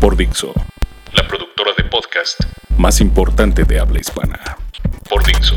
Por Dixo, La productora de podcast más importante de habla hispana. por Dixo.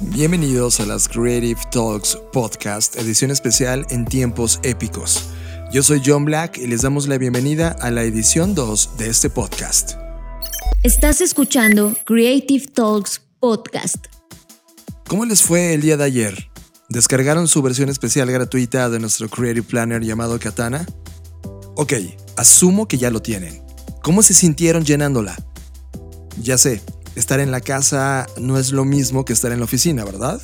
Bienvenidos a las Creative Talks Podcast, edición especial en tiempos épicos. Yo soy John Black y les damos la bienvenida a la edición 2 de este podcast. Estás escuchando Creative Talks Podcast. ¿Cómo les fue el día de ayer? ¿Descargaron su versión especial gratuita de nuestro Creative Planner llamado Katana? Ok, asumo que ya lo tienen. ¿Cómo se sintieron llenándola? Ya sé, estar en la casa no es lo mismo que estar en la oficina, ¿verdad?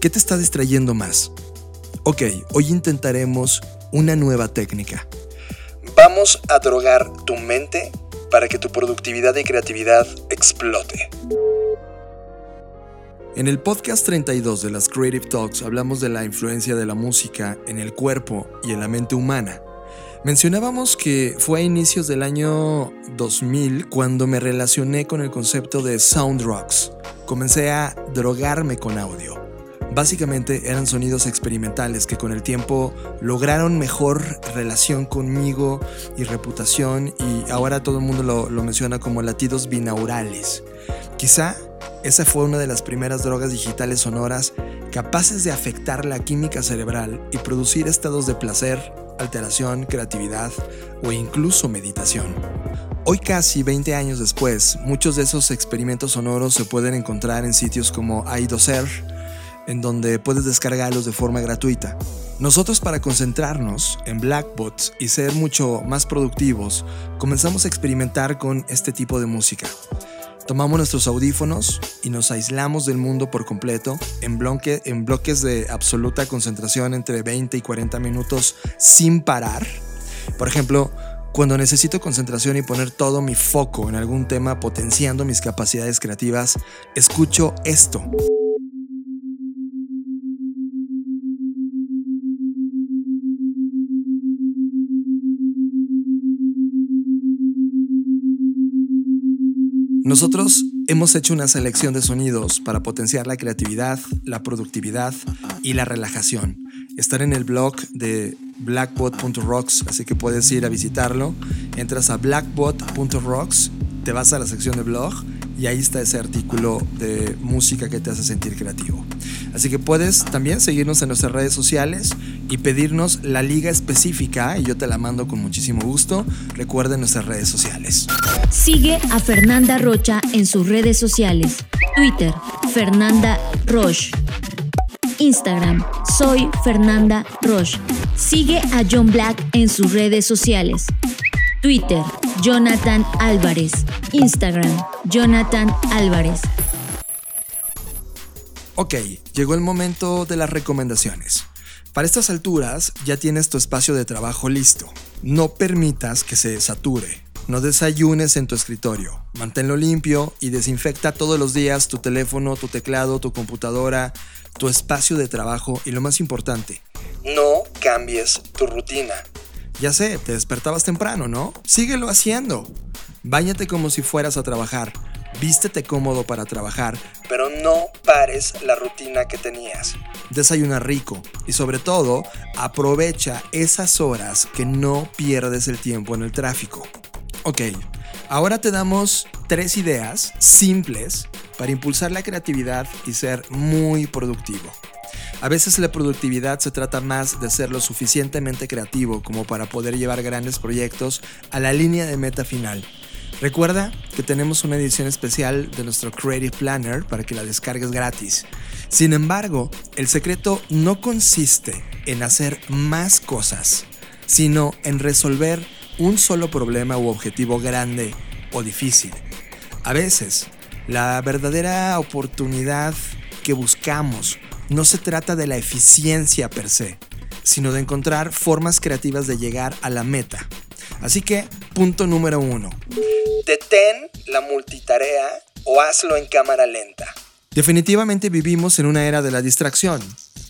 ¿Qué te está distrayendo más? Ok, hoy intentaremos una nueva técnica. Vamos a drogar tu mente para que tu productividad y creatividad explote. En el podcast 32 de las Creative Talks hablamos de la influencia de la música en el cuerpo y en la mente humana. Mencionábamos que fue a inicios del año 2000 cuando me relacioné con el concepto de sound rocks. Comencé a drogarme con audio. Básicamente eran sonidos experimentales que con el tiempo lograron mejor relación conmigo y reputación y ahora todo el mundo lo, lo menciona como latidos binaurales. Quizá esa fue una de las primeras drogas digitales sonoras capaces de afectar la química cerebral y producir estados de placer, alteración, creatividad o incluso meditación. Hoy casi 20 años después, muchos de esos experimentos sonoros se pueden encontrar en sitios como iDoser, en donde puedes descargarlos de forma gratuita. Nosotros para concentrarnos en Blackbot y ser mucho más productivos, comenzamos a experimentar con este tipo de música. Tomamos nuestros audífonos y nos aislamos del mundo por completo en, bloque, en bloques de absoluta concentración entre 20 y 40 minutos sin parar. Por ejemplo, cuando necesito concentración y poner todo mi foco en algún tema potenciando mis capacidades creativas, escucho esto. Nosotros hemos hecho una selección de sonidos para potenciar la creatividad, la productividad y la relajación. Están en el blog de blackbot.rocks, así que puedes ir a visitarlo. Entras a blackbot.rocks, te vas a la sección de blog y ahí está ese artículo de música que te hace sentir creativo. Así que puedes también seguirnos en nuestras redes sociales y pedirnos la liga específica y yo te la mando con muchísimo gusto. Recuerden nuestras redes sociales. Sigue a Fernanda Rocha en sus redes sociales. Twitter, Fernanda Roche. Instagram, soy Fernanda Roche. Sigue a John Black en sus redes sociales. Twitter, Jonathan Álvarez. Instagram, Jonathan Álvarez. Ok, llegó el momento de las recomendaciones. Para estas alturas ya tienes tu espacio de trabajo listo. No permitas que se sature. No desayunes en tu escritorio. Manténlo limpio y desinfecta todos los días tu teléfono, tu teclado, tu computadora, tu espacio de trabajo y lo más importante, no cambies tu rutina. Ya sé, te despertabas temprano, ¿no? Síguelo haciendo. Báñate como si fueras a trabajar. Vístete cómodo para trabajar, pero no pares la rutina que tenías. Desayuna rico y sobre todo aprovecha esas horas que no pierdes el tiempo en el tráfico. Ok, ahora te damos tres ideas simples para impulsar la creatividad y ser muy productivo. A veces la productividad se trata más de ser lo suficientemente creativo como para poder llevar grandes proyectos a la línea de meta final. Recuerda que tenemos una edición especial de nuestro Creative Planner para que la descargues gratis. Sin embargo, el secreto no consiste en hacer más cosas, sino en resolver un solo problema u objetivo grande o difícil. A veces, la verdadera oportunidad que buscamos no se trata de la eficiencia per se, sino de encontrar formas creativas de llegar a la meta. Así que, punto número uno. Detén la multitarea o hazlo en cámara lenta. Definitivamente vivimos en una era de la distracción.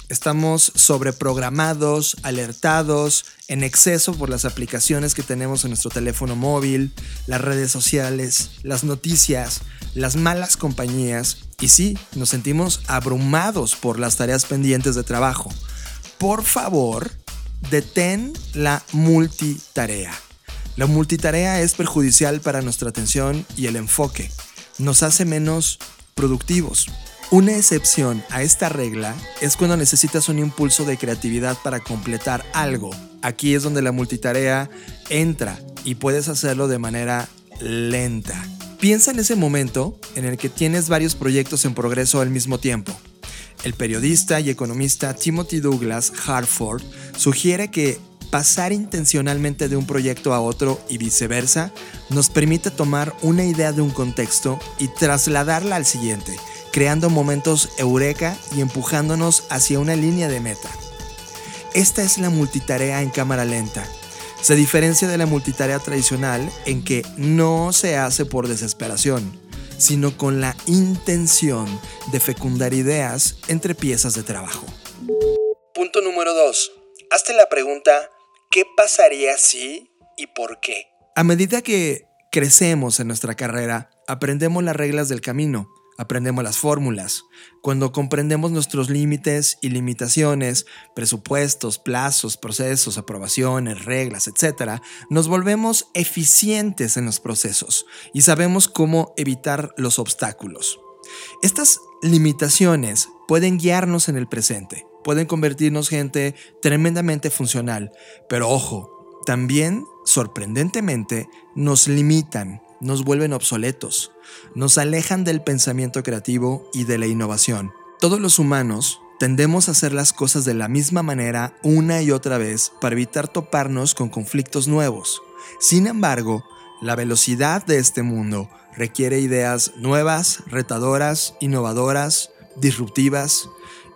Estamos sobreprogramados, alertados, en exceso por las aplicaciones que tenemos en nuestro teléfono móvil, las redes sociales, las noticias, las malas compañías y sí, nos sentimos abrumados por las tareas pendientes de trabajo. Por favor, detén la multitarea. La multitarea es perjudicial para nuestra atención y el enfoque. Nos hace menos productivos. Una excepción a esta regla es cuando necesitas un impulso de creatividad para completar algo. Aquí es donde la multitarea entra y puedes hacerlo de manera lenta. Piensa en ese momento en el que tienes varios proyectos en progreso al mismo tiempo. El periodista y economista Timothy Douglas Hartford sugiere que pasar intencionalmente de un proyecto a otro y viceversa nos permite tomar una idea de un contexto y trasladarla al siguiente creando momentos eureka y empujándonos hacia una línea de meta. Esta es la multitarea en cámara lenta. Se diferencia de la multitarea tradicional en que no se hace por desesperación, sino con la intención de fecundar ideas entre piezas de trabajo. Punto número 2. Hazte la pregunta, ¿qué pasaría si y por qué? A medida que crecemos en nuestra carrera, aprendemos las reglas del camino aprendemos las fórmulas. Cuando comprendemos nuestros límites y limitaciones, presupuestos, plazos, procesos, aprobaciones, reglas, etc., nos volvemos eficientes en los procesos y sabemos cómo evitar los obstáculos. Estas limitaciones pueden guiarnos en el presente, pueden convertirnos gente tremendamente funcional, pero ojo, también, sorprendentemente, nos limitan nos vuelven obsoletos, nos alejan del pensamiento creativo y de la innovación. Todos los humanos tendemos a hacer las cosas de la misma manera una y otra vez para evitar toparnos con conflictos nuevos. Sin embargo, la velocidad de este mundo requiere ideas nuevas, retadoras, innovadoras, disruptivas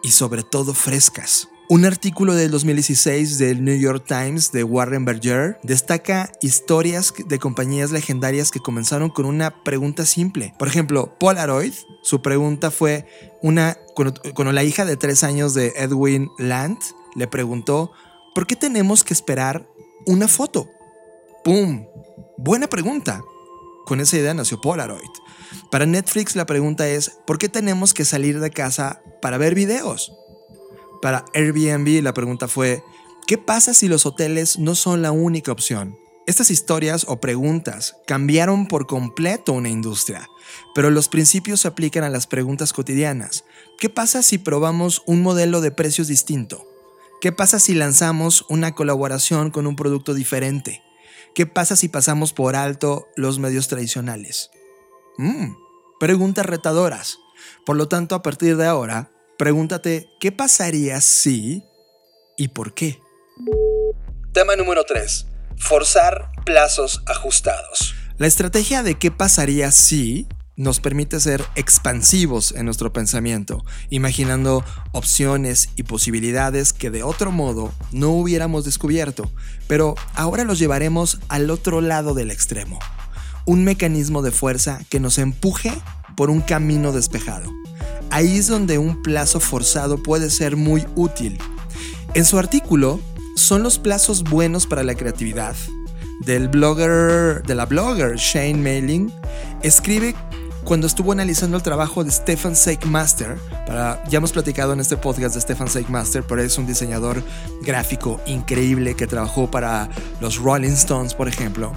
y sobre todo frescas. Un artículo del 2016 del New York Times de Warren Berger destaca historias de compañías legendarias que comenzaron con una pregunta simple. Por ejemplo, Polaroid, su pregunta fue una cuando, la hija de tres años de Edwin Land le preguntó, ¿por qué tenemos que esperar una foto? ¡Pum! Buena pregunta. Con esa idea nació Polaroid. Para Netflix la pregunta es, ¿por qué tenemos que salir de casa para ver videos? Para Airbnb la pregunta fue, ¿qué pasa si los hoteles no son la única opción? Estas historias o preguntas cambiaron por completo una industria, pero los principios se aplican a las preguntas cotidianas. ¿Qué pasa si probamos un modelo de precios distinto? ¿Qué pasa si lanzamos una colaboración con un producto diferente? ¿Qué pasa si pasamos por alto los medios tradicionales? Mm, preguntas retadoras. Por lo tanto, a partir de ahora, Pregúntate, ¿qué pasaría si y por qué? Tema número 3. Forzar plazos ajustados. La estrategia de qué pasaría si nos permite ser expansivos en nuestro pensamiento, imaginando opciones y posibilidades que de otro modo no hubiéramos descubierto, pero ahora los llevaremos al otro lado del extremo. Un mecanismo de fuerza que nos empuje por un camino despejado. Ahí es donde un plazo forzado puede ser muy útil. En su artículo, ¿son los plazos buenos para la creatividad? Del blogger, de la blogger Shane Mailing, escribe cuando estuvo analizando el trabajo de Stefan Seigmaster, para, ya hemos platicado en este podcast de Stefan Seigmaster, pero es un diseñador gráfico increíble que trabajó para los Rolling Stones, por ejemplo.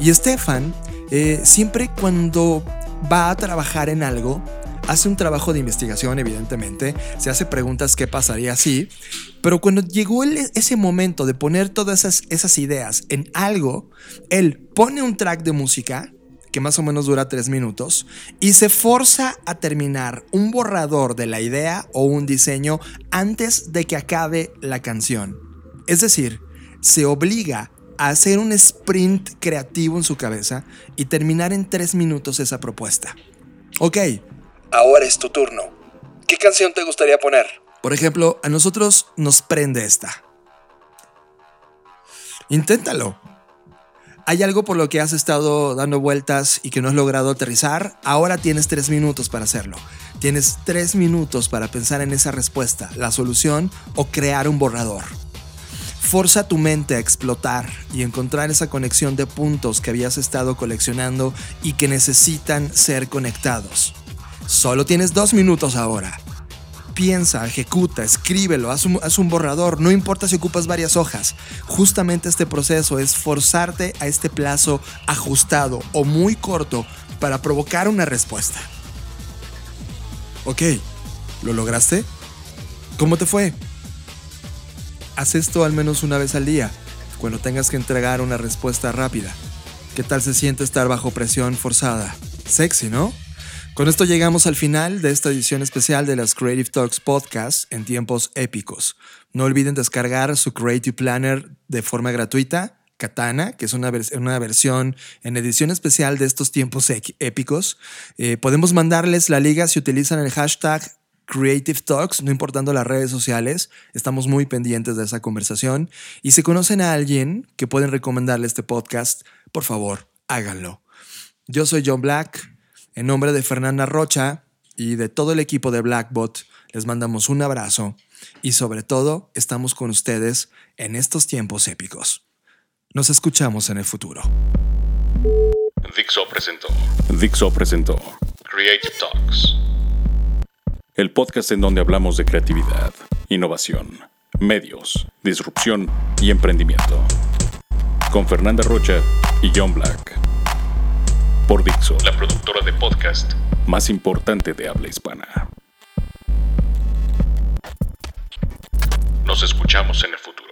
Y Stefan, eh, siempre cuando va a trabajar en algo, hace un trabajo de investigación, evidentemente, se hace preguntas qué pasaría si, pero cuando llegó ese momento de poner todas esas, esas ideas en algo, él pone un track de música que más o menos dura tres minutos, y se forza a terminar un borrador de la idea o un diseño antes de que acabe la canción. Es decir, se obliga a hacer un sprint creativo en su cabeza y terminar en tres minutos esa propuesta. Ok, Ahora es tu turno. ¿Qué canción te gustaría poner? Por ejemplo, a nosotros nos prende esta. Inténtalo. ¿Hay algo por lo que has estado dando vueltas y que no has logrado aterrizar? Ahora tienes tres minutos para hacerlo. Tienes tres minutos para pensar en esa respuesta, la solución o crear un borrador. Forza tu mente a explotar y encontrar esa conexión de puntos que habías estado coleccionando y que necesitan ser conectados. Solo tienes dos minutos ahora. Piensa, ejecuta, escríbelo, haz un, haz un, borrador, no importa si ocupas varias hojas. Justamente este proceso es forzarte a este plazo ajustado o muy corto para provocar una respuesta. Ok, ¿lo lograste? ¿Cómo te fue? Haz esto al menos una vez al día, cuando tengas que entregar una respuesta rápida. ¿Qué tal se siente estar bajo presión forzada? Sexy, ¿no? Con esto llegamos al final de esta edición especial de las Creative Talks Podcast en tiempos épicos. No olviden descargar su Creative Planner de forma gratuita, Katana, que es una, una versión en edición especial de estos tiempos épicos. Eh, podemos mandarles la liga si utilizan el hashtag Creative Talks, no importando las redes sociales. Estamos muy pendientes de esa conversación. Y si conocen a alguien que pueden recomendarle este podcast, por favor, háganlo. Yo soy John Black. En nombre de Fernanda Rocha y de todo el equipo de Blackbot, les mandamos un abrazo y sobre todo estamos con ustedes en estos tiempos épicos. Nos escuchamos en el futuro. Dixo presentó. Dixo presentó. Creative Talks. El podcast en donde hablamos de creatividad, innovación, medios, disrupción y emprendimiento. Con Fernanda Rocha y John Black. Por La productora de podcast más importante de habla hispana. Nos escuchamos en el futuro.